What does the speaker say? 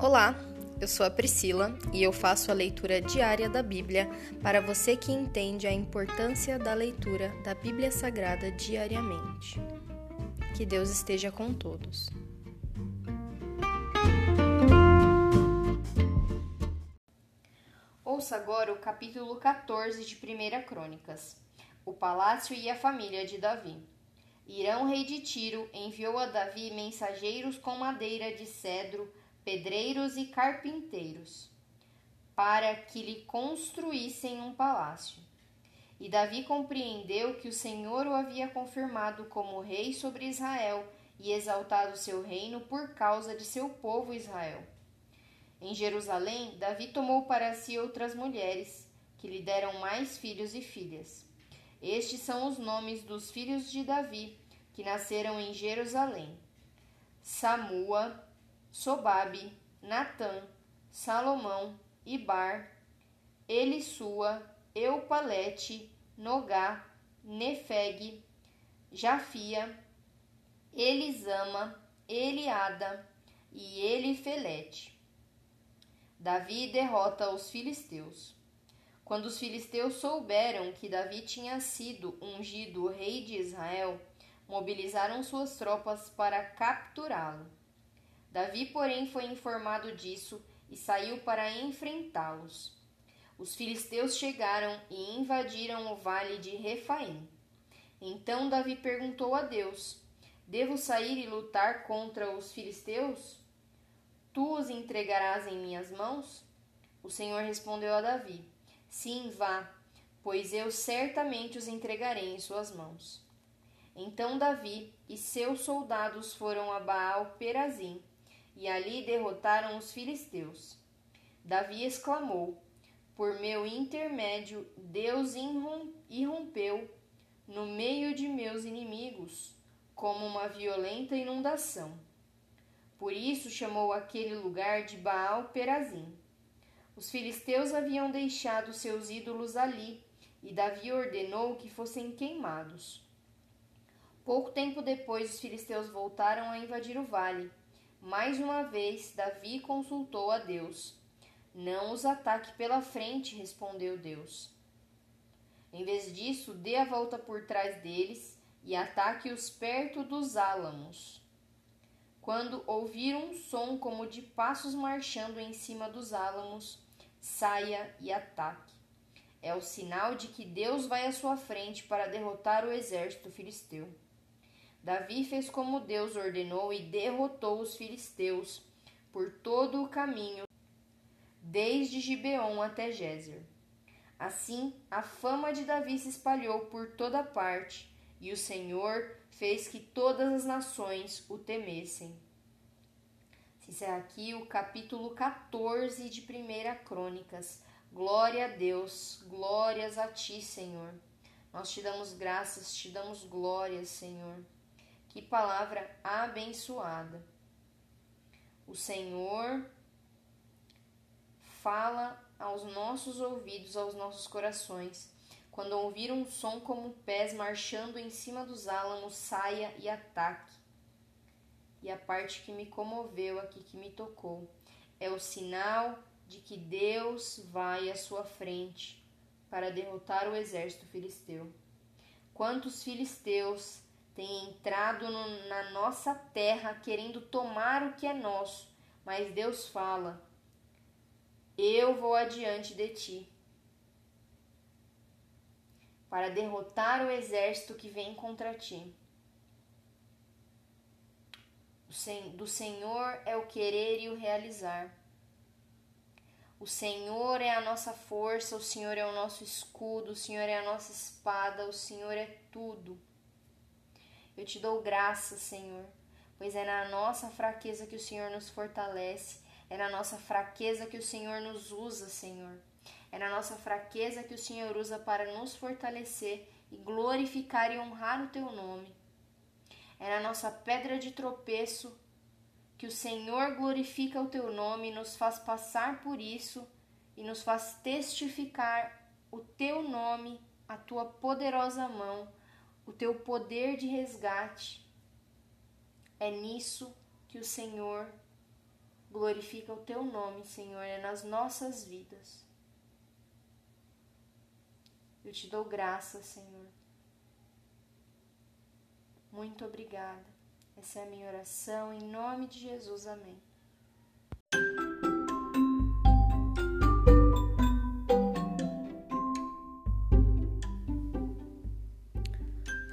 Olá, eu sou a Priscila e eu faço a leitura diária da Bíblia para você que entende a importância da leitura da Bíblia Sagrada diariamente. Que Deus esteja com todos. Ouça agora o capítulo 14 de 1 Crônicas: O palácio e a família de Davi. Irão, rei de Tiro, enviou a Davi mensageiros com madeira de cedro pedreiros e carpinteiros, para que lhe construíssem um palácio. E Davi compreendeu que o Senhor o havia confirmado como rei sobre Israel e exaltado seu reino por causa de seu povo Israel. Em Jerusalém, Davi tomou para si outras mulheres, que lhe deram mais filhos e filhas. Estes são os nomes dos filhos de Davi, que nasceram em Jerusalém: Samua, Sobabe, Natã, Salomão, Ibar, Elisua, Eupalete, Nogá, Nefeg, Jafia, Elisama, Eliada e Elifelete. Davi derrota os filisteus. Quando os filisteus souberam que Davi tinha sido ungido rei de Israel, mobilizaram suas tropas para capturá-lo. Davi, porém, foi informado disso e saiu para enfrentá-los. Os filisteus chegaram e invadiram o vale de Refaim. Então Davi perguntou a Deus: Devo sair e lutar contra os filisteus? Tu os entregarás em minhas mãos? O Senhor respondeu a Davi: Sim, vá, pois eu certamente os entregarei em suas mãos. Então Davi e seus soldados foram a Baal Perazim e ali derrotaram os filisteus. Davi exclamou: Por meu intermédio, Deus irrompeu no meio de meus inimigos, como uma violenta inundação. Por isso chamou aquele lugar de Baal Perazim. Os filisteus haviam deixado seus ídolos ali, e Davi ordenou que fossem queimados. Pouco tempo depois, os filisteus voltaram a invadir o vale mais uma vez, Davi consultou a Deus. Não os ataque pela frente, respondeu Deus. Em vez disso, dê a volta por trás deles e ataque-os perto dos álamos. Quando ouvir um som como de passos marchando em cima dos álamos, saia e ataque. É o sinal de que Deus vai à sua frente para derrotar o exército filisteu. Davi fez como Deus ordenou e derrotou os filisteus por todo o caminho, desde Gibeon até Gézer. Assim, a fama de Davi se espalhou por toda parte, e o Senhor fez que todas as nações o temessem. Se encerra aqui o capítulo 14 de 1 Crônicas. Glória a Deus, glórias a ti, Senhor. Nós te damos graças, te damos glórias, Senhor. Que palavra abençoada. O Senhor fala aos nossos ouvidos, aos nossos corações. Quando ouvir um som como pés marchando em cima dos álamos, saia e ataque. E a parte que me comoveu aqui, que me tocou, é o sinal de que Deus vai à sua frente para derrotar o exército filisteu. Quantos filisteus tem entrado no, na nossa terra querendo tomar o que é nosso, mas Deus fala: Eu vou adiante de ti para derrotar o exército que vem contra ti. Do Senhor é o querer e o realizar. O Senhor é a nossa força, o Senhor é o nosso escudo, o Senhor é a nossa espada, o Senhor é tudo. Eu te dou graça, Senhor, pois é na nossa fraqueza que o Senhor nos fortalece, é na nossa fraqueza que o Senhor nos usa, Senhor. É na nossa fraqueza que o Senhor usa para nos fortalecer e glorificar e honrar o teu nome. É na nossa pedra de tropeço que o Senhor glorifica o teu nome e nos faz passar por isso e nos faz testificar o teu nome, a tua poderosa mão o teu poder de resgate. É nisso que o Senhor Glorifica o teu nome, Senhor, é nas nossas vidas. Eu te dou graça, Senhor. Muito obrigada. Essa é a minha oração em nome de Jesus. Amém.